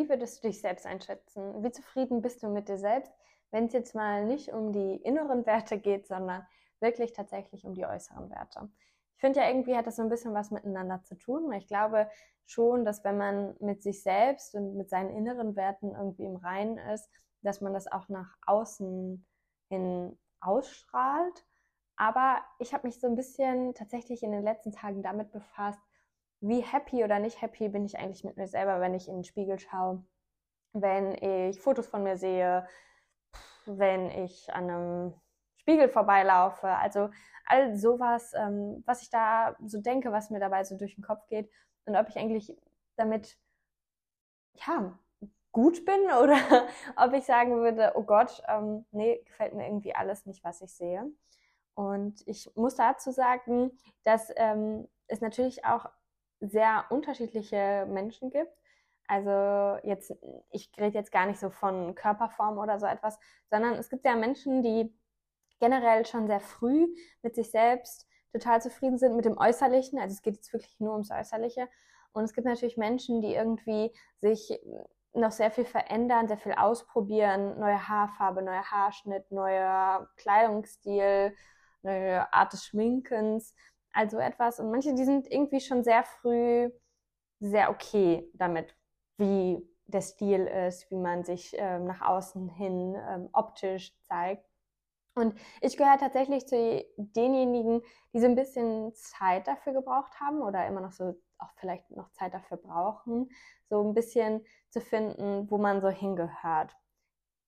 wie würdest du dich selbst einschätzen? Wie zufrieden bist du mit dir selbst, wenn es jetzt mal nicht um die inneren Werte geht, sondern wirklich tatsächlich um die äußeren Werte? Ich finde ja irgendwie hat das so ein bisschen was miteinander zu tun. Ich glaube schon, dass wenn man mit sich selbst und mit seinen inneren Werten irgendwie im Reinen ist, dass man das auch nach außen hin ausstrahlt. Aber ich habe mich so ein bisschen tatsächlich in den letzten Tagen damit befasst, wie happy oder nicht happy bin ich eigentlich mit mir selber, wenn ich in den Spiegel schaue, wenn ich Fotos von mir sehe, wenn ich an einem Spiegel vorbeilaufe. Also all sowas, ähm, was ich da so denke, was mir dabei so durch den Kopf geht und ob ich eigentlich damit, ja, gut bin oder ob ich sagen würde, oh Gott, ähm, nee, gefällt mir irgendwie alles nicht, was ich sehe. Und ich muss dazu sagen, dass ähm, es natürlich auch sehr unterschiedliche Menschen gibt. Also jetzt, ich rede jetzt gar nicht so von Körperform oder so etwas, sondern es gibt ja Menschen, die generell schon sehr früh mit sich selbst total zufrieden sind mit dem Äußerlichen. Also es geht jetzt wirklich nur ums Äußerliche. Und es gibt natürlich Menschen, die irgendwie sich noch sehr viel verändern, sehr viel ausprobieren, neue Haarfarbe, neuer Haarschnitt, neuer Kleidungsstil, neue Art des Schminkens, also etwas. Und manche, die sind irgendwie schon sehr früh sehr okay damit, wie der Stil ist, wie man sich ähm, nach außen hin ähm, optisch zeigt. Und ich gehöre tatsächlich zu denjenigen, die so ein bisschen Zeit dafür gebraucht haben oder immer noch so auch vielleicht noch Zeit dafür brauchen, so ein bisschen zu finden, wo man so hingehört,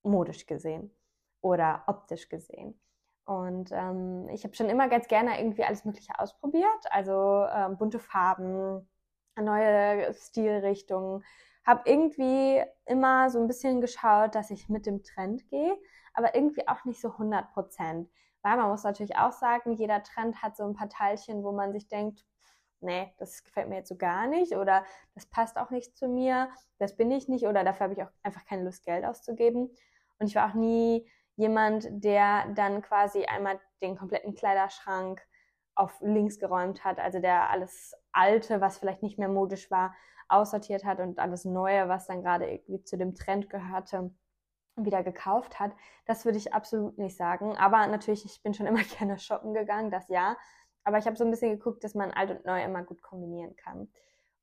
modisch gesehen oder optisch gesehen. Und ähm, ich habe schon immer ganz gerne irgendwie alles Mögliche ausprobiert, also ähm, bunte Farben, neue Stilrichtungen. Habe irgendwie immer so ein bisschen geschaut, dass ich mit dem Trend gehe, aber irgendwie auch nicht so 100 Prozent. Weil man muss natürlich auch sagen, jeder Trend hat so ein paar Teilchen, wo man sich denkt, nee, das gefällt mir jetzt so gar nicht oder das passt auch nicht zu mir, das bin ich nicht oder dafür habe ich auch einfach keine Lust, Geld auszugeben. Und ich war auch nie jemand, der dann quasi einmal den kompletten Kleiderschrank auf links geräumt hat, also der alles Alte, was vielleicht nicht mehr modisch war, aussortiert hat und alles Neue, was dann gerade irgendwie zu dem Trend gehörte, wieder gekauft hat. Das würde ich absolut nicht sagen. Aber natürlich, ich bin schon immer gerne shoppen gegangen, das ja. Aber ich habe so ein bisschen geguckt, dass man alt und neu immer gut kombinieren kann.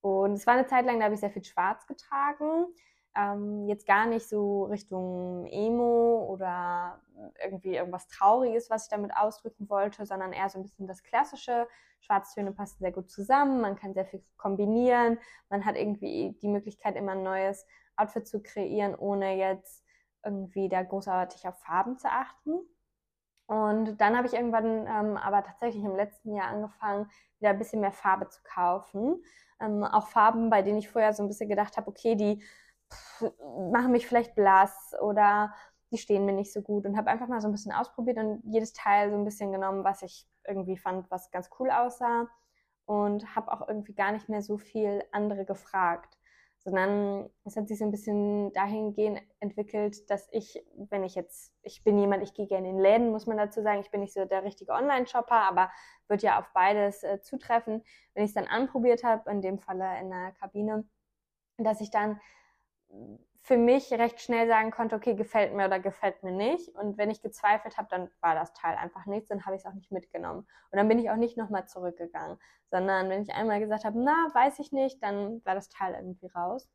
Und es war eine Zeit lang, da habe ich sehr viel schwarz getragen. Ähm, jetzt gar nicht so Richtung Emo oder irgendwie irgendwas Trauriges, was ich damit ausdrücken wollte, sondern eher so ein bisschen das Klassische. Schwarztöne passen sehr gut zusammen, man kann sehr viel kombinieren, man hat irgendwie die Möglichkeit, immer ein neues Outfit zu kreieren, ohne jetzt irgendwie da großartig auf Farben zu achten. Und dann habe ich irgendwann ähm, aber tatsächlich im letzten Jahr angefangen, wieder ein bisschen mehr Farbe zu kaufen. Ähm, auch Farben, bei denen ich vorher so ein bisschen gedacht habe, okay, die machen mich vielleicht blass oder die stehen mir nicht so gut und habe einfach mal so ein bisschen ausprobiert und jedes Teil so ein bisschen genommen, was ich irgendwie fand, was ganz cool aussah und habe auch irgendwie gar nicht mehr so viel andere gefragt sondern es hat sich so ein bisschen dahingehend entwickelt, dass ich, wenn ich jetzt, ich bin jemand, ich gehe gerne in Läden, muss man dazu sagen, ich bin nicht so der richtige Online-Shopper, aber wird ja auf beides äh, zutreffen. Wenn ich es dann anprobiert habe, in dem Falle in der Kabine, dass ich dann für mich recht schnell sagen konnte, okay, gefällt mir oder gefällt mir nicht. Und wenn ich gezweifelt habe, dann war das Teil einfach nichts, dann habe ich es auch nicht mitgenommen. Und dann bin ich auch nicht nochmal zurückgegangen, sondern wenn ich einmal gesagt habe, na, weiß ich nicht, dann war das Teil irgendwie raus.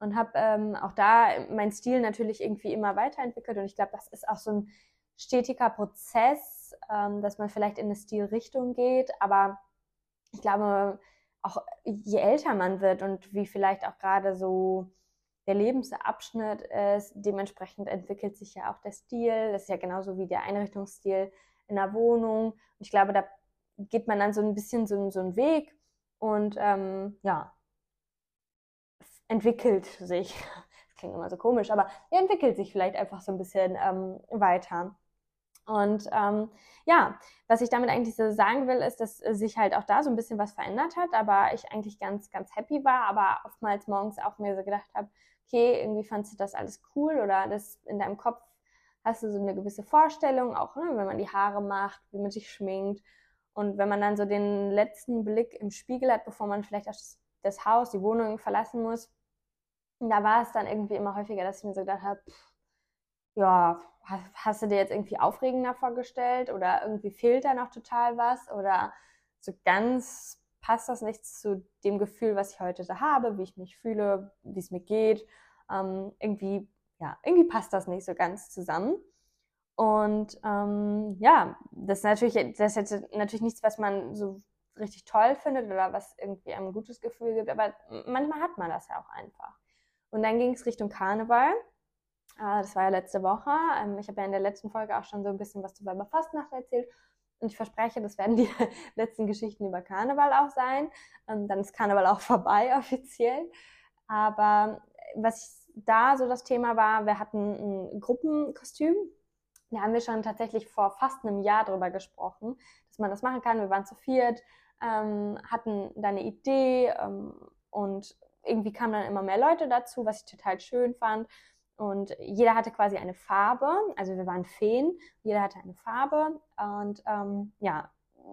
Und habe ähm, auch da mein Stil natürlich irgendwie immer weiterentwickelt. Und ich glaube, das ist auch so ein stetiger Prozess, ähm, dass man vielleicht in eine Stilrichtung geht. Aber ich glaube, auch je älter man wird und wie vielleicht auch gerade so der Lebensabschnitt ist. Dementsprechend entwickelt sich ja auch der Stil. Das ist ja genauso wie der Einrichtungsstil in der Wohnung. Und ich glaube, da geht man dann so ein bisschen so, so einen Weg und ähm, ja, entwickelt sich. Das klingt immer so komisch, aber er entwickelt sich vielleicht einfach so ein bisschen ähm, weiter. Und ähm, ja, was ich damit eigentlich so sagen will, ist, dass sich halt auch da so ein bisschen was verändert hat, aber ich eigentlich ganz, ganz happy war, aber oftmals morgens auch mir so gedacht habe, okay, irgendwie fandst du das alles cool oder das in deinem Kopf hast du so eine gewisse Vorstellung, auch ne, wenn man die Haare macht, wie man sich schminkt. Und wenn man dann so den letzten Blick im Spiegel hat, bevor man vielleicht das, das Haus, die Wohnung verlassen muss, da war es dann irgendwie immer häufiger, dass ich mir so gedacht habe, ja, hast du dir jetzt irgendwie aufregender vorgestellt oder irgendwie fehlt da noch total was oder so ganz passt das nicht zu dem Gefühl, was ich heute so habe, wie ich mich fühle, wie es mir geht. Ähm, irgendwie, ja, irgendwie passt das nicht so ganz zusammen. Und ähm, ja, das ist natürlich, das ist jetzt natürlich nichts, was man so richtig toll findet oder was irgendwie einem ein gutes Gefühl gibt, aber manchmal hat man das ja auch einfach. Und dann ging es Richtung Karneval. Äh, das war ja letzte Woche. Ähm, ich habe ja in der letzten Folge auch schon so ein bisschen was zu Weiber Fastnacht erzählt. Und ich verspreche, das werden die letzten Geschichten über Karneval auch sein. Ähm, dann ist Karneval auch vorbei offiziell. Aber was da so das Thema war, wir hatten ein Gruppenkostüm. Da haben wir schon tatsächlich vor fast einem Jahr drüber gesprochen, dass man das machen kann. Wir waren zu viert, ähm, hatten da eine Idee und irgendwie kamen dann immer mehr Leute dazu, was ich total schön fand. Und jeder hatte quasi eine Farbe, also wir waren Feen, jeder hatte eine Farbe und ähm, ja,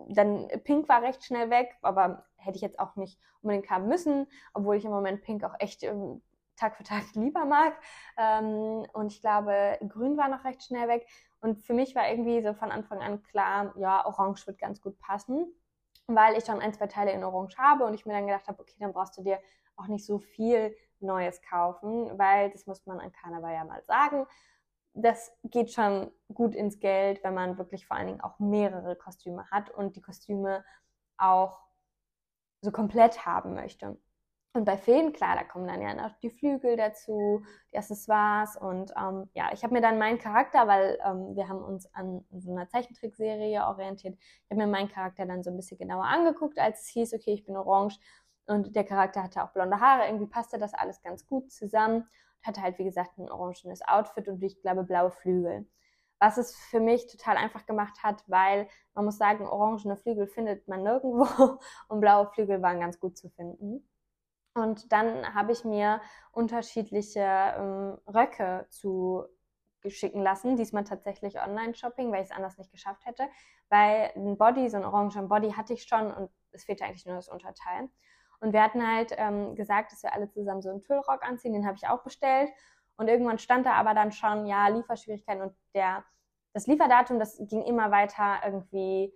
dann Pink war recht schnell weg, aber hätte ich jetzt auch nicht unbedingt haben müssen, obwohl ich im Moment Pink auch echt ähm, Tag für Tag lieber mag. Ähm, und ich glaube, Grün war noch recht schnell weg. Und für mich war irgendwie so von Anfang an klar, ja, Orange wird ganz gut passen, weil ich schon ein, zwei Teile in Orange habe und ich mir dann gedacht habe, okay, dann brauchst du dir auch nicht so viel Neues kaufen, weil das muss man an Karneval ja mal sagen. Das geht schon gut ins Geld, wenn man wirklich vor allen Dingen auch mehrere Kostüme hat und die Kostüme auch so komplett haben möchte. Und bei Feen, klar, da kommen dann ja noch die Flügel dazu, die Accessoires und ähm, ja, ich habe mir dann meinen Charakter, weil ähm, wir haben uns an so einer Zeichentrickserie orientiert, ich habe mir meinen Charakter dann so ein bisschen genauer angeguckt, als es hieß, okay, ich bin orange und der Charakter hatte auch blonde Haare. Irgendwie passte das alles ganz gut zusammen. Hatte halt, wie gesagt, ein orangenes Outfit und ich glaube blaue Flügel. Was es für mich total einfach gemacht hat, weil man muss sagen, orangene Flügel findet man nirgendwo und blaue Flügel waren ganz gut zu finden. Und dann habe ich mir unterschiedliche ähm, Röcke zu schicken lassen. Diesmal tatsächlich Online-Shopping, weil ich es anders nicht geschafft hätte. Weil ein Body, so ein orangen Body hatte ich schon und es fehlte eigentlich nur das Unterteil. Und wir hatten halt ähm, gesagt, dass wir alle zusammen so einen Tüllrock anziehen, den habe ich auch bestellt. Und irgendwann stand da aber dann schon, ja, Lieferschwierigkeiten und der, das Lieferdatum, das ging immer weiter irgendwie,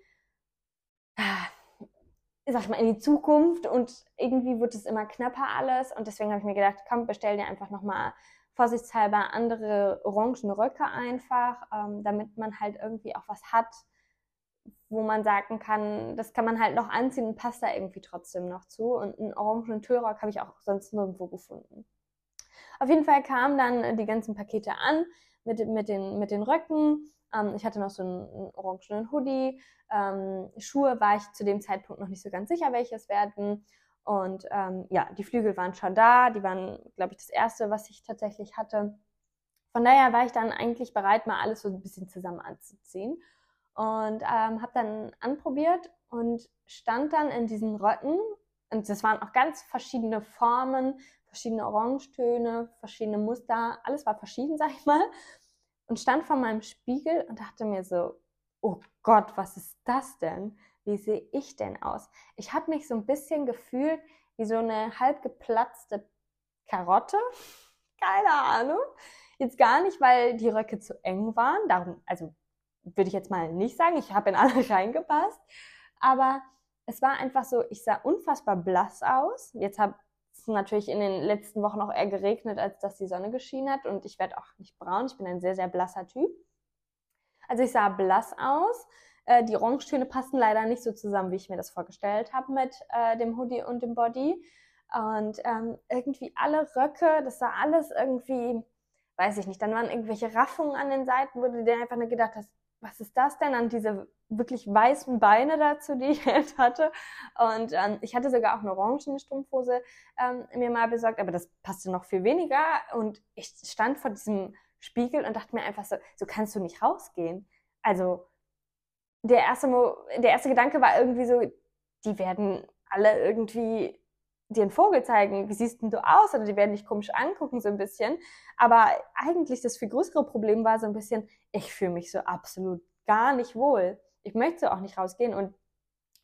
äh, sag ich mal, in die Zukunft und irgendwie wurde es immer knapper alles. Und deswegen habe ich mir gedacht, komm, bestell dir einfach nochmal vorsichtshalber andere orangen Röcke einfach, ähm, damit man halt irgendwie auch was hat, wo man sagen kann, das kann man halt noch anziehen und passt da irgendwie trotzdem noch zu. Und einen orangen Tüllrock habe ich auch sonst nirgendwo gefunden. Auf jeden Fall kamen dann die ganzen Pakete an mit, mit, den, mit den Röcken. Ähm, ich hatte noch so einen, einen orangenen Hoodie. Ähm, Schuhe war ich zu dem Zeitpunkt noch nicht so ganz sicher, welche es werden. Und ähm, ja, die Flügel waren schon da. Die waren, glaube ich, das erste, was ich tatsächlich hatte. Von daher war ich dann eigentlich bereit, mal alles so ein bisschen zusammen anzuziehen und ähm, habe dann anprobiert und stand dann in diesen Röcken und das waren auch ganz verschiedene Formen, verschiedene Orangetöne, verschiedene Muster, alles war verschieden, sag ich mal und stand vor meinem Spiegel und dachte mir so, oh Gott, was ist das denn? Wie sehe ich denn aus? Ich habe mich so ein bisschen gefühlt wie so eine halb geplatzte Karotte. Keine Ahnung. Jetzt gar nicht, weil die Röcke zu eng waren. Darum, also würde ich jetzt mal nicht sagen, ich habe in alle reingepasst, aber es war einfach so, ich sah unfassbar blass aus. Jetzt hat es natürlich in den letzten Wochen auch eher geregnet, als dass die Sonne geschienen hat und ich werde auch nicht braun, ich bin ein sehr, sehr blasser Typ. Also ich sah blass aus. Äh, die Orangetöne passen leider nicht so zusammen, wie ich mir das vorgestellt habe mit äh, dem Hoodie und dem Body. Und ähm, irgendwie alle Röcke, das sah alles irgendwie, weiß ich nicht, dann waren irgendwelche Raffungen an den Seiten, wo du dir einfach nur gedacht hast, was ist das denn an diese wirklich weißen Beine dazu, die ich jetzt hatte. Und ähm, ich hatte sogar auch eine orangene Strumpfhose ähm, mir mal besorgt, aber das passte noch viel weniger. Und ich stand vor diesem Spiegel und dachte mir einfach so, so kannst du nicht rausgehen. Also der erste, Mo der erste Gedanke war irgendwie so, die werden alle irgendwie dir einen Vogel zeigen, wie siehst denn du aus? Oder die werden dich komisch angucken, so ein bisschen. Aber eigentlich das viel größere Problem war so ein bisschen, ich fühle mich so absolut gar nicht wohl. Ich möchte auch nicht rausgehen. Und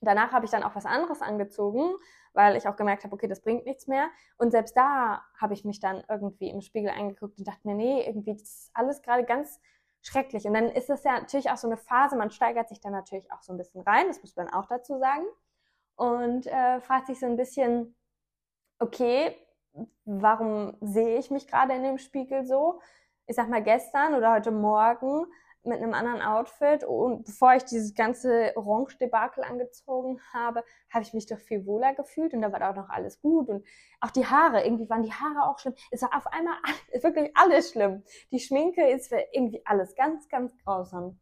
Danach habe ich dann auch was anderes angezogen, weil ich auch gemerkt habe, okay, das bringt nichts mehr. Und selbst da habe ich mich dann irgendwie im Spiegel eingeguckt und dachte mir, nee, irgendwie das ist alles gerade ganz schrecklich. Und dann ist es ja natürlich auch so eine Phase, man steigert sich dann natürlich auch so ein bisschen rein, das muss man auch dazu sagen. Und äh, fragt sich so ein bisschen, okay, warum sehe ich mich gerade in dem Spiegel so? Ich sag mal, gestern oder heute Morgen mit einem anderen Outfit und bevor ich dieses ganze Orange-Debakel angezogen habe, habe ich mich doch viel wohler gefühlt und da war auch noch alles gut und auch die Haare, irgendwie waren die Haare auch schlimm. Es war auf einmal alles, wirklich alles schlimm. Die Schminke ist für irgendwie alles ganz, ganz grausam.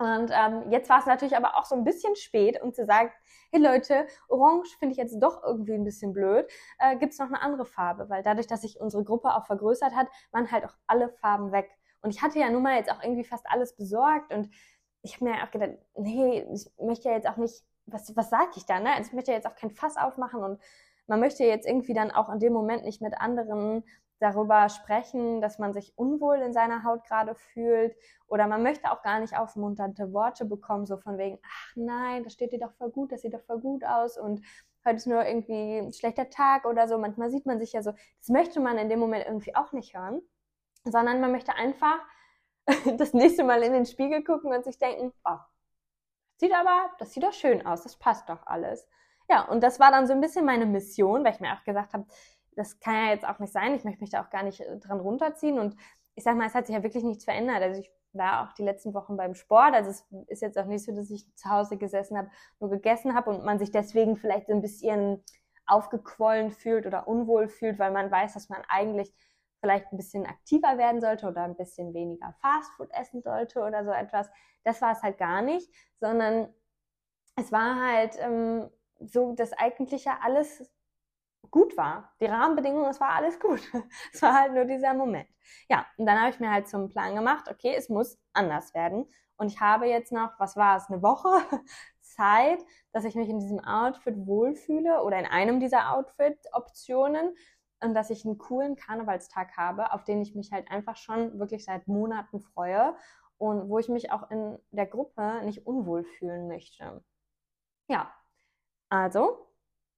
Und ähm, jetzt war es natürlich aber auch so ein bisschen spät, um zu sagen, hey Leute, Orange finde ich jetzt doch irgendwie ein bisschen blöd. Äh, Gibt es noch eine andere Farbe? Weil dadurch, dass sich unsere Gruppe auch vergrößert hat, waren halt auch alle Farben weg. Und ich hatte ja nun mal jetzt auch irgendwie fast alles besorgt und ich habe mir auch gedacht, nee, ich möchte ja jetzt auch nicht, was, was sage ich da, ne? Also ich möchte ja jetzt auch kein Fass aufmachen und man möchte jetzt irgendwie dann auch in dem Moment nicht mit anderen darüber sprechen, dass man sich unwohl in seiner Haut gerade fühlt oder man möchte auch gar nicht aufmunternde Worte bekommen, so von wegen, ach nein, das steht dir doch voll gut, das sieht doch voll gut aus und heute ist nur irgendwie ein schlechter Tag oder so. Manchmal sieht man sich ja so, das möchte man in dem Moment irgendwie auch nicht hören sondern man möchte einfach das nächste Mal in den Spiegel gucken und sich denken, oh, sieht aber, das sieht doch schön aus, das passt doch alles. Ja, und das war dann so ein bisschen meine Mission, weil ich mir auch gesagt habe, das kann ja jetzt auch nicht sein, ich möchte mich da auch gar nicht äh, dran runterziehen und ich sag mal, es hat sich ja wirklich nichts verändert. Also ich war auch die letzten Wochen beim Sport, also es ist jetzt auch nicht so, dass ich zu Hause gesessen habe, nur gegessen habe und man sich deswegen vielleicht so ein bisschen aufgequollen fühlt oder unwohl fühlt, weil man weiß, dass man eigentlich vielleicht ein bisschen aktiver werden sollte oder ein bisschen weniger Fastfood essen sollte oder so etwas. Das war es halt gar nicht, sondern es war halt ähm, so, dass eigentlich ja alles gut war. Die Rahmenbedingungen, es war alles gut. es war halt nur dieser Moment. Ja, und dann habe ich mir halt zum Plan gemacht, okay, es muss anders werden. Und ich habe jetzt noch, was war es, eine Woche Zeit, dass ich mich in diesem Outfit wohlfühle oder in einem dieser Outfit-Optionen und dass ich einen coolen Karnevalstag habe, auf den ich mich halt einfach schon wirklich seit Monaten freue und wo ich mich auch in der Gruppe nicht unwohl fühlen möchte. Ja, also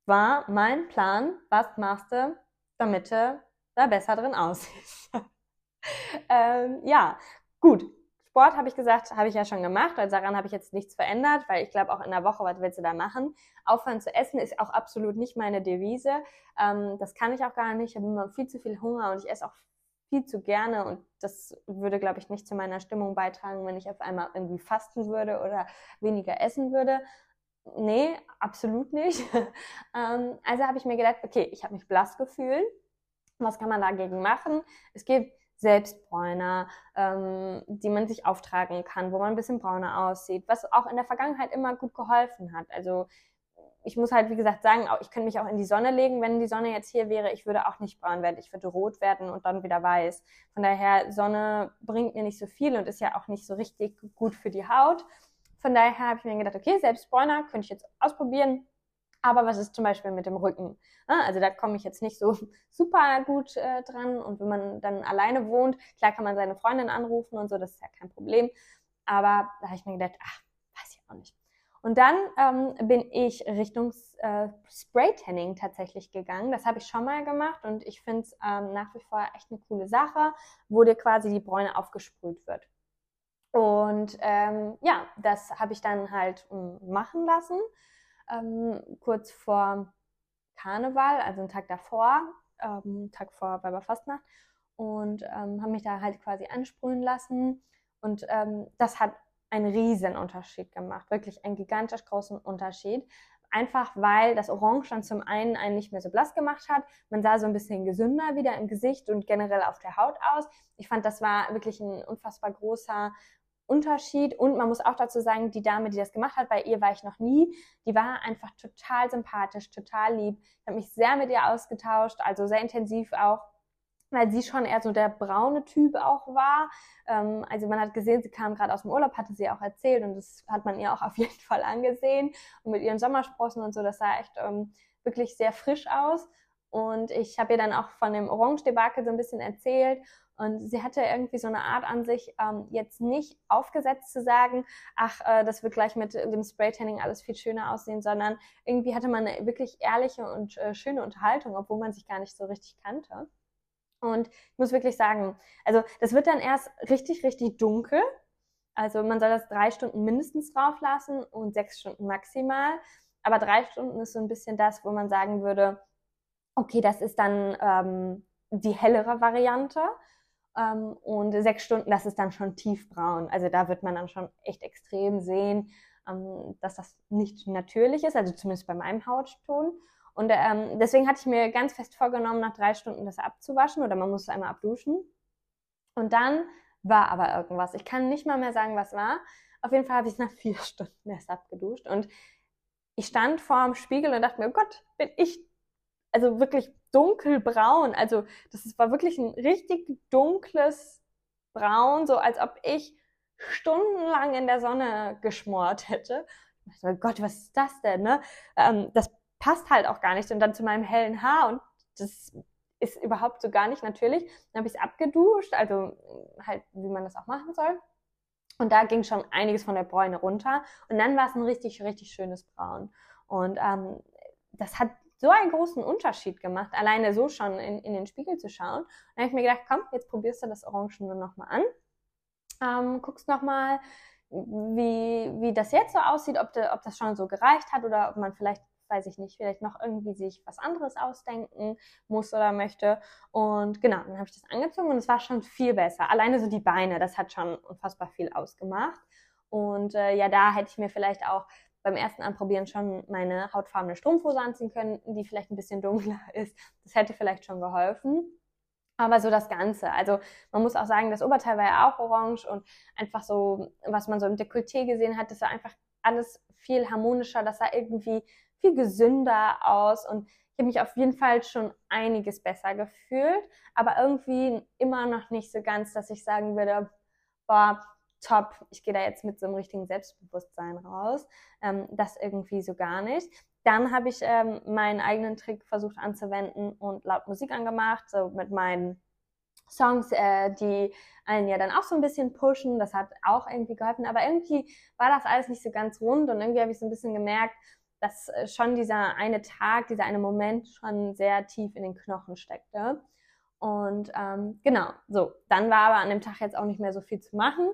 war mein Plan, was machst du, damit du da besser drin aussiehst. ähm, ja, gut. Sport habe ich gesagt, habe ich ja schon gemacht, also daran habe ich jetzt nichts verändert, weil ich glaube auch in der Woche, was willst du da machen? Aufhören zu essen ist auch absolut nicht meine Devise. Ähm, das kann ich auch gar nicht. Ich habe immer viel zu viel Hunger und ich esse auch viel zu gerne und das würde, glaube ich, nicht zu meiner Stimmung beitragen, wenn ich auf einmal irgendwie fasten würde oder weniger essen würde. Nee, absolut nicht. ähm, also habe ich mir gedacht, okay, ich habe mich blass gefühlt. Was kann man dagegen machen? Es gibt Selbstbräuner, ähm, die man sich auftragen kann, wo man ein bisschen brauner aussieht, was auch in der Vergangenheit immer gut geholfen hat. Also ich muss halt, wie gesagt, sagen, ich könnte mich auch in die Sonne legen, wenn die Sonne jetzt hier wäre. Ich würde auch nicht braun werden, ich würde rot werden und dann wieder weiß. Von daher, Sonne bringt mir nicht so viel und ist ja auch nicht so richtig gut für die Haut. Von daher habe ich mir gedacht, okay, Selbstbräuner könnte ich jetzt ausprobieren. Aber was ist zum Beispiel mit dem Rücken? Also da komme ich jetzt nicht so super gut äh, dran. Und wenn man dann alleine wohnt, klar kann man seine Freundin anrufen und so, das ist ja kein Problem. Aber da habe ich mir gedacht, ach, weiß ich auch nicht. Und dann ähm, bin ich Richtung äh, Spray-Tanning tatsächlich gegangen. Das habe ich schon mal gemacht und ich finde es ähm, nach wie vor echt eine coole Sache, wo dir quasi die Bräune aufgesprüht wird. Und ähm, ja, das habe ich dann halt machen lassen ähm, kurz vor Karneval, also einen Tag davor, ähm, Tag vor Weiberfastnacht und ähm, habe mich da halt quasi ansprühen lassen und ähm, das hat einen riesen Unterschied gemacht, wirklich einen gigantisch großen Unterschied. Einfach weil das Orange dann zum einen einen nicht mehr so blass gemacht hat. Man sah so ein bisschen gesünder wieder im Gesicht und generell auf der Haut aus. Ich fand, das war wirklich ein unfassbar großer Unterschied. Und man muss auch dazu sagen, die Dame, die das gemacht hat, bei ihr war ich noch nie, die war einfach total sympathisch, total lieb. Ich habe mich sehr mit ihr ausgetauscht, also sehr intensiv auch, weil sie schon eher so der braune Typ auch war. Ähm, also man hat gesehen, sie kam gerade aus dem Urlaub, hatte sie auch erzählt und das hat man ihr auch auf jeden Fall angesehen. Und mit ihren Sommersprossen und so, das sah echt ähm, wirklich sehr frisch aus. und ich habe ihr dann auch von dem Orange-Debakel so ein bisschen erzählt. Und sie hatte irgendwie so eine Art an sich, ähm, jetzt nicht aufgesetzt zu sagen, ach, äh, das wird gleich mit dem Spraytanning alles viel schöner aussehen, sondern irgendwie hatte man eine wirklich ehrliche und äh, schöne Unterhaltung, obwohl man sich gar nicht so richtig kannte. Und ich muss wirklich sagen, also das wird dann erst richtig, richtig dunkel. Also man soll das drei Stunden mindestens drauf lassen und sechs Stunden maximal. Aber drei Stunden ist so ein bisschen das, wo man sagen würde, okay, das ist dann ähm, die hellere Variante. Ähm, und sechs Stunden, das ist dann schon tiefbraun. Also da wird man dann schon echt extrem sehen, ähm, dass das nicht natürlich ist, also zumindest bei meinem Hautton. Und ähm, deswegen hatte ich mir ganz fest vorgenommen, nach drei Stunden das abzuwaschen oder man muss es einmal abduschen. Und dann war aber irgendwas. Ich kann nicht mal mehr sagen, was war. Auf jeden Fall habe ich es nach vier Stunden erst abgeduscht. Und ich stand vor dem Spiegel und dachte mir, oh Gott, bin ich also wirklich dunkelbraun. Also das war wirklich ein richtig dunkles Braun, so als ob ich stundenlang in der Sonne geschmort hätte. Ich dachte, oh Gott, was ist das denn? Ne? Ähm, das passt halt auch gar nicht. Und dann zu meinem hellen Haar und das ist überhaupt so gar nicht natürlich. Dann habe ich es abgeduscht, also halt, wie man das auch machen soll. Und da ging schon einiges von der Bräune runter. Und dann war es ein richtig, richtig schönes Braun. Und ähm, das hat so einen großen Unterschied gemacht, alleine so schon in, in den Spiegel zu schauen. Dann habe ich mir gedacht, komm, jetzt probierst du das Orangene nochmal an. Ähm, guckst nochmal, wie, wie das jetzt so aussieht, ob, de, ob das schon so gereicht hat oder ob man vielleicht, weiß ich nicht, vielleicht noch irgendwie sich was anderes ausdenken muss oder möchte. Und genau, dann habe ich das angezogen und es war schon viel besser. Alleine so die Beine, das hat schon unfassbar viel ausgemacht. Und äh, ja, da hätte ich mir vielleicht auch beim ersten Anprobieren schon meine hautfarbene Strumpfhose anziehen können, die vielleicht ein bisschen dunkler ist. Das hätte vielleicht schon geholfen. Aber so das Ganze. Also man muss auch sagen, das Oberteil war ja auch orange und einfach so, was man so im Dekolleté gesehen hat, das war einfach alles viel harmonischer, das sah irgendwie viel gesünder aus und ich habe mich auf jeden Fall schon einiges besser gefühlt, aber irgendwie immer noch nicht so ganz, dass ich sagen würde, boah, top, ich gehe da jetzt mit so einem richtigen Selbstbewusstsein raus. Ähm, das irgendwie so gar nicht. Dann habe ich ähm, meinen eigenen Trick versucht anzuwenden und laut Musik angemacht, so mit meinen Songs, äh, die einen ja dann auch so ein bisschen pushen. Das hat auch irgendwie geholfen. Aber irgendwie war das alles nicht so ganz rund und irgendwie habe ich so ein bisschen gemerkt, dass äh, schon dieser eine Tag, dieser eine Moment schon sehr tief in den Knochen steckte. Und ähm, genau, so. Dann war aber an dem Tag jetzt auch nicht mehr so viel zu machen.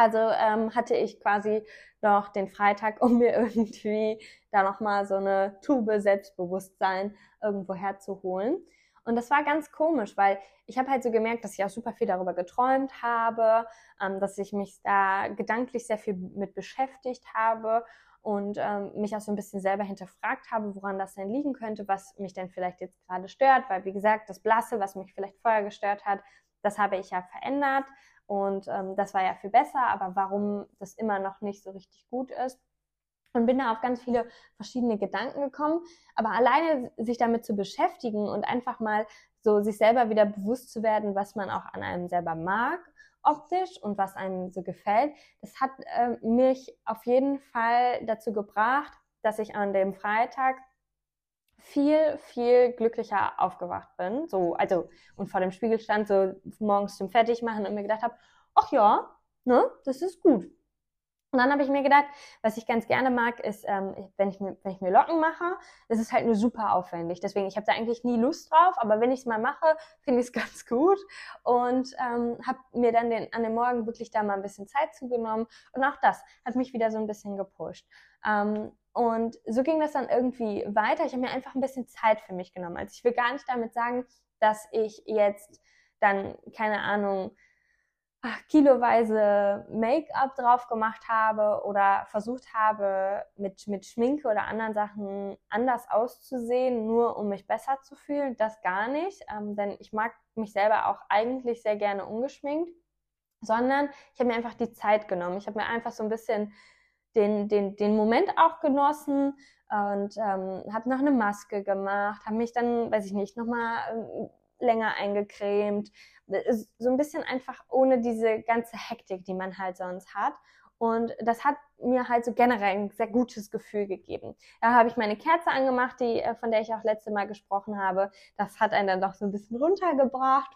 Also ähm, hatte ich quasi noch den Freitag, um mir irgendwie da nochmal so eine Tube Selbstbewusstsein irgendwo herzuholen. Und das war ganz komisch, weil ich habe halt so gemerkt, dass ich auch super viel darüber geträumt habe, ähm, dass ich mich da gedanklich sehr viel mit beschäftigt habe und ähm, mich auch so ein bisschen selber hinterfragt habe, woran das denn liegen könnte, was mich denn vielleicht jetzt gerade stört, weil wie gesagt, das Blasse, was mich vielleicht vorher gestört hat, das habe ich ja verändert. Und ähm, das war ja viel besser, aber warum das immer noch nicht so richtig gut ist. Und bin da auf ganz viele verschiedene Gedanken gekommen. Aber alleine sich damit zu beschäftigen und einfach mal so sich selber wieder bewusst zu werden, was man auch an einem selber mag, optisch und was einem so gefällt, das hat äh, mich auf jeden Fall dazu gebracht, dass ich an dem Freitag viel, viel glücklicher aufgewacht bin. So, also, und vor dem Spiegel stand, so morgens zum Fertigmachen und mir gedacht habe, ach ja, ne, das ist gut. Und dann habe ich mir gedacht, was ich ganz gerne mag, ist, ähm, wenn, ich mir, wenn ich mir Locken mache, ist es halt nur super aufwendig. Deswegen, ich habe da eigentlich nie Lust drauf, aber wenn ich es mal mache, finde ich es ganz gut. Und ähm, habe mir dann den, an dem Morgen wirklich da mal ein bisschen Zeit zugenommen. Und auch das hat mich wieder so ein bisschen gepusht. Ähm, und so ging das dann irgendwie weiter. Ich habe mir einfach ein bisschen Zeit für mich genommen. Also ich will gar nicht damit sagen, dass ich jetzt dann, keine Ahnung, kiloweise Make-up drauf gemacht habe oder versucht habe, mit, mit Schminke oder anderen Sachen anders auszusehen, nur um mich besser zu fühlen. Das gar nicht, ähm, denn ich mag mich selber auch eigentlich sehr gerne ungeschminkt, sondern ich habe mir einfach die Zeit genommen. Ich habe mir einfach so ein bisschen den, den, den Moment auch genossen und ähm, habe noch eine Maske gemacht, habe mich dann, weiß ich nicht, nochmal ähm, länger eingecremt. So ein bisschen einfach ohne diese ganze Hektik, die man halt sonst hat. Und das hat mir halt so generell ein sehr gutes Gefühl gegeben. Da habe ich meine Kerze angemacht, die, äh, von der ich auch letzte Mal gesprochen habe. Das hat einen dann doch so ein bisschen runtergebracht.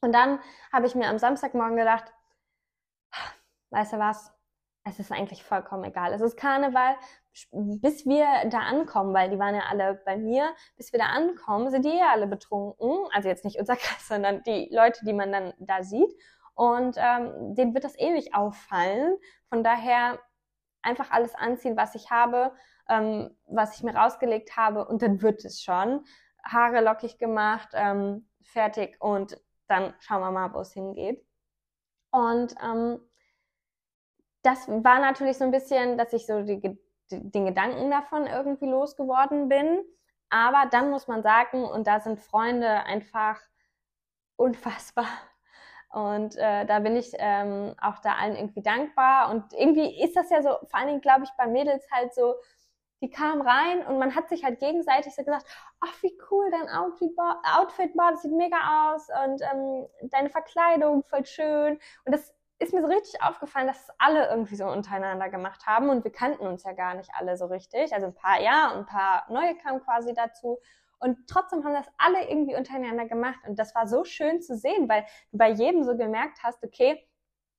Und dann habe ich mir am Samstagmorgen gedacht, weißt du was, es ist eigentlich vollkommen egal. Es ist Karneval, bis wir da ankommen, weil die waren ja alle bei mir, bis wir da ankommen, sind die ja alle betrunken. Also jetzt nicht unser Kreis, sondern die Leute, die man dann da sieht. Und ähm, denen wird das ewig auffallen. Von daher einfach alles anziehen, was ich habe, ähm, was ich mir rausgelegt habe und dann wird es schon. Haare lockig gemacht, ähm, fertig und dann schauen wir mal, wo es hingeht. Und ähm, das war natürlich so ein bisschen, dass ich so die, den Gedanken davon irgendwie losgeworden bin. Aber dann muss man sagen, und da sind Freunde einfach unfassbar. Und äh, da bin ich ähm, auch da allen irgendwie dankbar. Und irgendwie ist das ja so, vor allen Dingen, glaube ich, bei Mädels halt so, die kamen rein und man hat sich halt gegenseitig so gesagt, ach, wie cool dein Outfit Outfit war das sieht mega aus und ähm, deine Verkleidung voll schön. Und das ist mir so richtig aufgefallen, dass es alle irgendwie so untereinander gemacht haben und wir kannten uns ja gar nicht alle so richtig. Also ein paar ja und ein paar neue kamen quasi dazu. Und trotzdem haben das alle irgendwie untereinander gemacht. Und das war so schön zu sehen, weil du bei jedem so gemerkt hast, okay,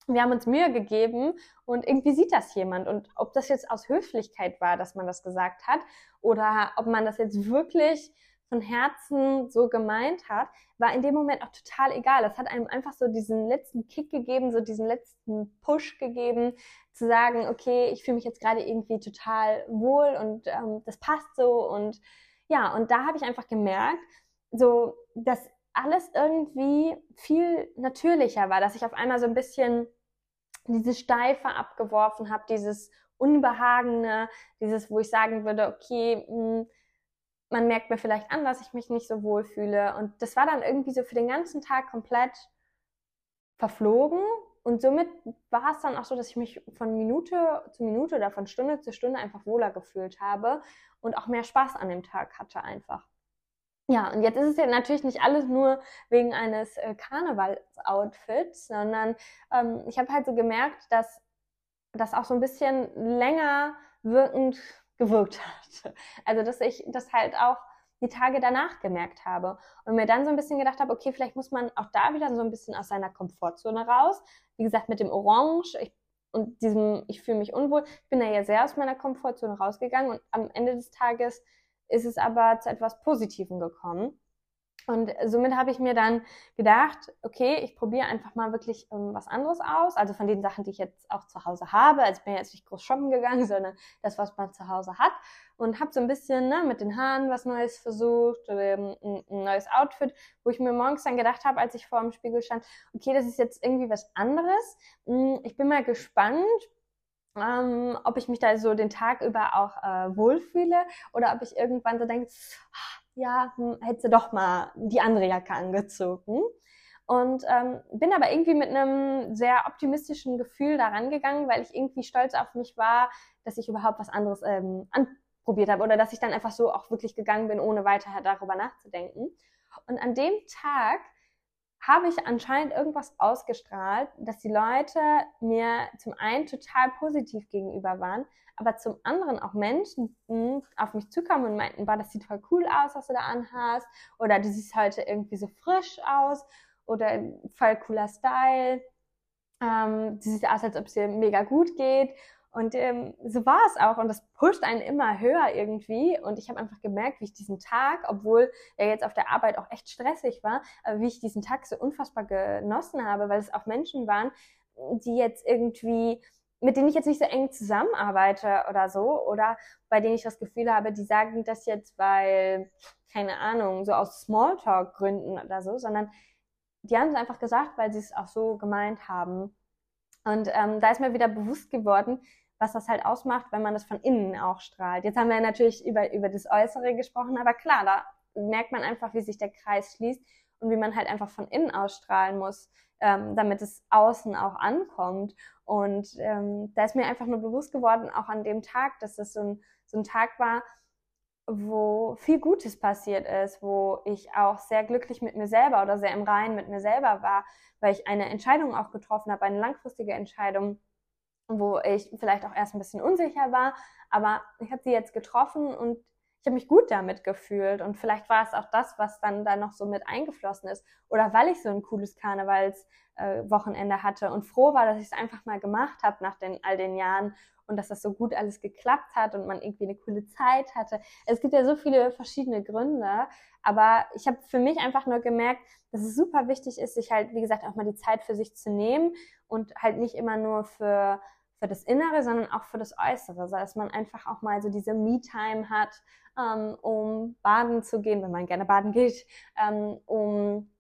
wir haben uns Mühe gegeben und irgendwie sieht das jemand. Und ob das jetzt aus Höflichkeit war, dass man das gesagt hat, oder ob man das jetzt wirklich von Herzen so gemeint hat, war in dem Moment auch total egal. Das hat einem einfach so diesen letzten Kick gegeben, so diesen letzten Push gegeben, zu sagen, okay, ich fühle mich jetzt gerade irgendwie total wohl und ähm, das passt so. Und ja, und da habe ich einfach gemerkt, so, dass alles irgendwie viel natürlicher war, dass ich auf einmal so ein bisschen diese Steife abgeworfen habe, dieses Unbehagene, dieses, wo ich sagen würde, okay, mh, hm, man merkt mir vielleicht an, dass ich mich nicht so wohl fühle. Und das war dann irgendwie so für den ganzen Tag komplett verflogen. Und somit war es dann auch so, dass ich mich von Minute zu Minute oder von Stunde zu Stunde einfach wohler gefühlt habe und auch mehr Spaß an dem Tag hatte einfach. Ja, und jetzt ist es ja natürlich nicht alles nur wegen eines äh, Karnevals-Outfits, sondern ähm, ich habe halt so gemerkt, dass das auch so ein bisschen länger wirkend gewirkt hat. Also, dass ich das halt auch die Tage danach gemerkt habe und mir dann so ein bisschen gedacht habe, okay, vielleicht muss man auch da wieder so ein bisschen aus seiner Komfortzone raus. Wie gesagt, mit dem Orange ich, und diesem, ich fühle mich unwohl. Ich bin da ja sehr aus meiner Komfortzone rausgegangen und am Ende des Tages ist es aber zu etwas Positivem gekommen. Und somit habe ich mir dann gedacht, okay, ich probiere einfach mal wirklich ähm, was anderes aus. Also von den Sachen, die ich jetzt auch zu Hause habe. Also ich bin jetzt nicht groß shoppen gegangen, sondern das, was man zu Hause hat. Und habe so ein bisschen ne, mit den Haaren was Neues versucht, ähm, ein, ein neues Outfit, wo ich mir morgens dann gedacht habe, als ich vor dem Spiegel stand, okay, das ist jetzt irgendwie was anderes. Hm, ich bin mal gespannt, ähm, ob ich mich da so den Tag über auch äh, wohlfühle oder ob ich irgendwann so denke, ja, hm, hätte doch mal die andere Jacke angezogen. Und ähm, bin aber irgendwie mit einem sehr optimistischen Gefühl daran gegangen, weil ich irgendwie stolz auf mich war, dass ich überhaupt was anderes ähm, anprobiert habe oder dass ich dann einfach so auch wirklich gegangen bin, ohne weiter darüber nachzudenken. Und an dem Tag habe ich anscheinend irgendwas ausgestrahlt, dass die Leute mir zum einen total positiv gegenüber waren, aber zum anderen auch Menschen hm, auf mich zukamen und meinten, das sieht voll cool aus, was du da anhast, oder du siehst heute irgendwie so frisch aus, oder voll cooler Style, ähm, du siehst aus, als ob es dir mega gut geht. Und ähm, so war es auch und das pusht einen immer höher irgendwie. Und ich habe einfach gemerkt, wie ich diesen Tag, obwohl er jetzt auf der Arbeit auch echt stressig war, aber wie ich diesen Tag so unfassbar genossen habe, weil es auch Menschen waren, die jetzt irgendwie mit denen ich jetzt nicht so eng zusammenarbeite oder so, oder bei denen ich das Gefühl habe, die sagen das jetzt, weil, keine Ahnung, so aus Smalltalk-Gründen oder so, sondern die haben es einfach gesagt, weil sie es auch so gemeint haben. Und ähm, da ist mir wieder bewusst geworden, was das halt ausmacht, wenn man das von innen auch strahlt. Jetzt haben wir natürlich über, über das Äußere gesprochen, aber klar, da merkt man einfach, wie sich der Kreis schließt und wie man halt einfach von innen ausstrahlen muss, ähm, damit es außen auch ankommt. Und ähm, da ist mir einfach nur bewusst geworden, auch an dem Tag, dass das so ein, so ein Tag war, wo viel Gutes passiert ist, wo ich auch sehr glücklich mit mir selber oder sehr im Reinen mit mir selber war, weil ich eine Entscheidung auch getroffen habe, eine langfristige Entscheidung, wo ich vielleicht auch erst ein bisschen unsicher war, aber ich habe sie jetzt getroffen und ich habe mich gut damit gefühlt und vielleicht war es auch das, was dann da noch so mit eingeflossen ist oder weil ich so ein cooles Karnevalswochenende äh, hatte und froh war, dass ich es einfach mal gemacht habe nach den, all den Jahren und dass das so gut alles geklappt hat und man irgendwie eine coole Zeit hatte. Es gibt ja so viele verschiedene Gründe, aber ich habe für mich einfach nur gemerkt, dass es super wichtig ist, sich halt, wie gesagt, auch mal die Zeit für sich zu nehmen und halt nicht immer nur für für das Innere, sondern auch für das Äußere, dass man einfach auch mal so diese Me-Time hat, ähm, um baden zu gehen, wenn man gerne baden geht, ähm, um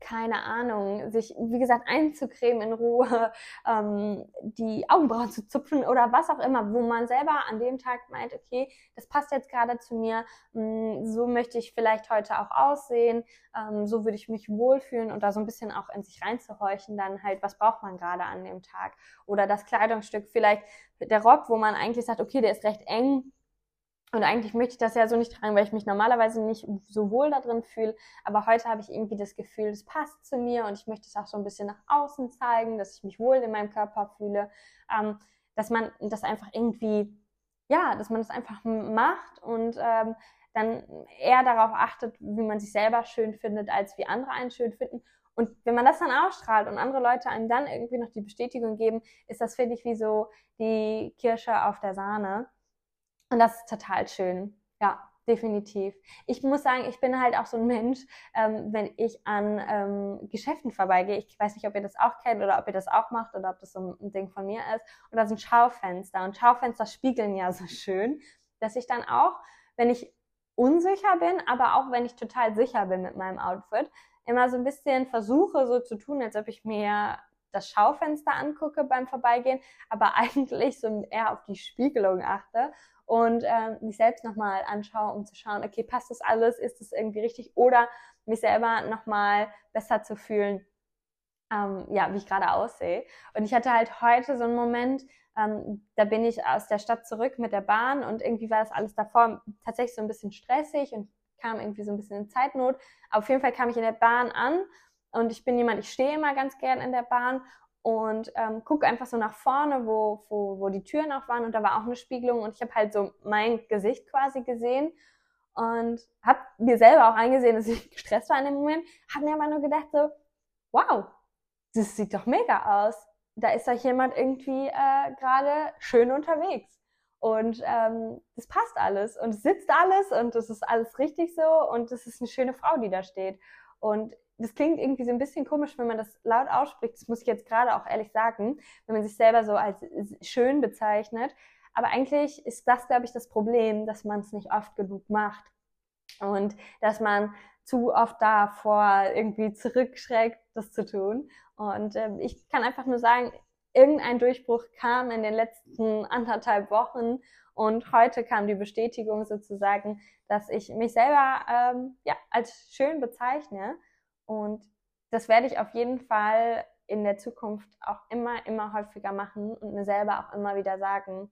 keine Ahnung, sich, wie gesagt, einzucremen in Ruhe, ähm, die Augenbrauen zu zupfen oder was auch immer, wo man selber an dem Tag meint, okay, das passt jetzt gerade zu mir, mh, hm, so möchte ich vielleicht heute auch aussehen, ähm, so würde ich mich wohlfühlen und da so ein bisschen auch in sich reinzuhorchen, dann halt, was braucht man gerade an dem Tag? Oder das Kleidungsstück, vielleicht der Rock, wo man eigentlich sagt, okay, der ist recht eng, und eigentlich möchte ich das ja so nicht tragen, weil ich mich normalerweise nicht so wohl da drin fühle. Aber heute habe ich irgendwie das Gefühl, es passt zu mir und ich möchte es auch so ein bisschen nach außen zeigen, dass ich mich wohl in meinem Körper fühle. Ähm, dass man das einfach irgendwie, ja, dass man das einfach macht und ähm, dann eher darauf achtet, wie man sich selber schön findet, als wie andere einen schön finden. Und wenn man das dann ausstrahlt und andere Leute einem dann irgendwie noch die Bestätigung geben, ist das, finde ich, wie so die Kirsche auf der Sahne. Und das ist total schön. Ja, definitiv. Ich muss sagen, ich bin halt auch so ein Mensch, ähm, wenn ich an ähm, Geschäften vorbeigehe. Ich weiß nicht, ob ihr das auch kennt oder ob ihr das auch macht oder ob das so ein Ding von mir ist. Und da sind Schaufenster. Und Schaufenster spiegeln ja so schön, dass ich dann auch, wenn ich unsicher bin, aber auch wenn ich total sicher bin mit meinem Outfit, immer so ein bisschen versuche so zu tun, als ob ich mir das Schaufenster angucke beim Vorbeigehen, aber eigentlich so eher auf die Spiegelung achte und äh, mich selbst nochmal anschaue, um zu schauen, okay, passt das alles, ist das irgendwie richtig oder mich selber nochmal besser zu fühlen, ähm, ja, wie ich gerade aussehe. Und ich hatte halt heute so einen Moment, ähm, da bin ich aus der Stadt zurück mit der Bahn und irgendwie war das alles davor tatsächlich so ein bisschen stressig und kam irgendwie so ein bisschen in Zeitnot. Aber auf jeden Fall kam ich in der Bahn an und ich bin jemand, ich stehe immer ganz gern in der Bahn und ähm, gucke einfach so nach vorne, wo, wo, wo die Türen auch waren und da war auch eine Spiegelung und ich habe halt so mein Gesicht quasi gesehen und habe mir selber auch eingesehen, dass ich gestresst war in dem Moment, habe mir aber nur gedacht so, wow, das sieht doch mega aus. Da ist doch jemand irgendwie äh, gerade schön unterwegs. Und ähm, passt alles und es sitzt alles und es ist alles richtig so und es ist eine schöne Frau, die da steht. Und das klingt irgendwie so ein bisschen komisch, wenn man das laut ausspricht. Das muss ich jetzt gerade auch ehrlich sagen, wenn man sich selber so als schön bezeichnet. Aber eigentlich ist das, glaube ich, das Problem, dass man es nicht oft genug macht. Und dass man zu oft davor irgendwie zurückschreckt, das zu tun. Und äh, ich kann einfach nur sagen, irgendein Durchbruch kam in den letzten anderthalb Wochen und heute kam die Bestätigung sozusagen, dass ich mich selber ähm, ja, als schön bezeichne und das werde ich auf jeden Fall in der Zukunft auch immer, immer häufiger machen und mir selber auch immer wieder sagen.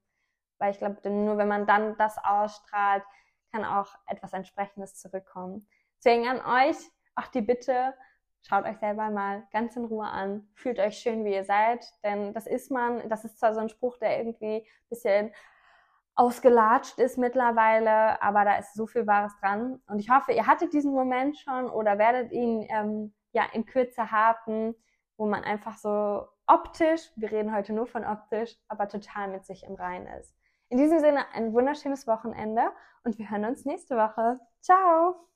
Weil ich glaube, nur wenn man dann das ausstrahlt, kann auch etwas entsprechendes zurückkommen. Deswegen an euch auch die Bitte, schaut euch selber mal ganz in Ruhe an, fühlt euch schön, wie ihr seid, denn das ist man, das ist zwar so ein Spruch, der irgendwie ein bisschen ausgelatscht ist mittlerweile, aber da ist so viel Wahres dran. Und ich hoffe, ihr hattet diesen Moment schon oder werdet ihn ähm, ja in Kürze haben, wo man einfach so optisch, wir reden heute nur von optisch, aber total mit sich im Reinen ist. In diesem Sinne ein wunderschönes Wochenende und wir hören uns nächste Woche. Ciao!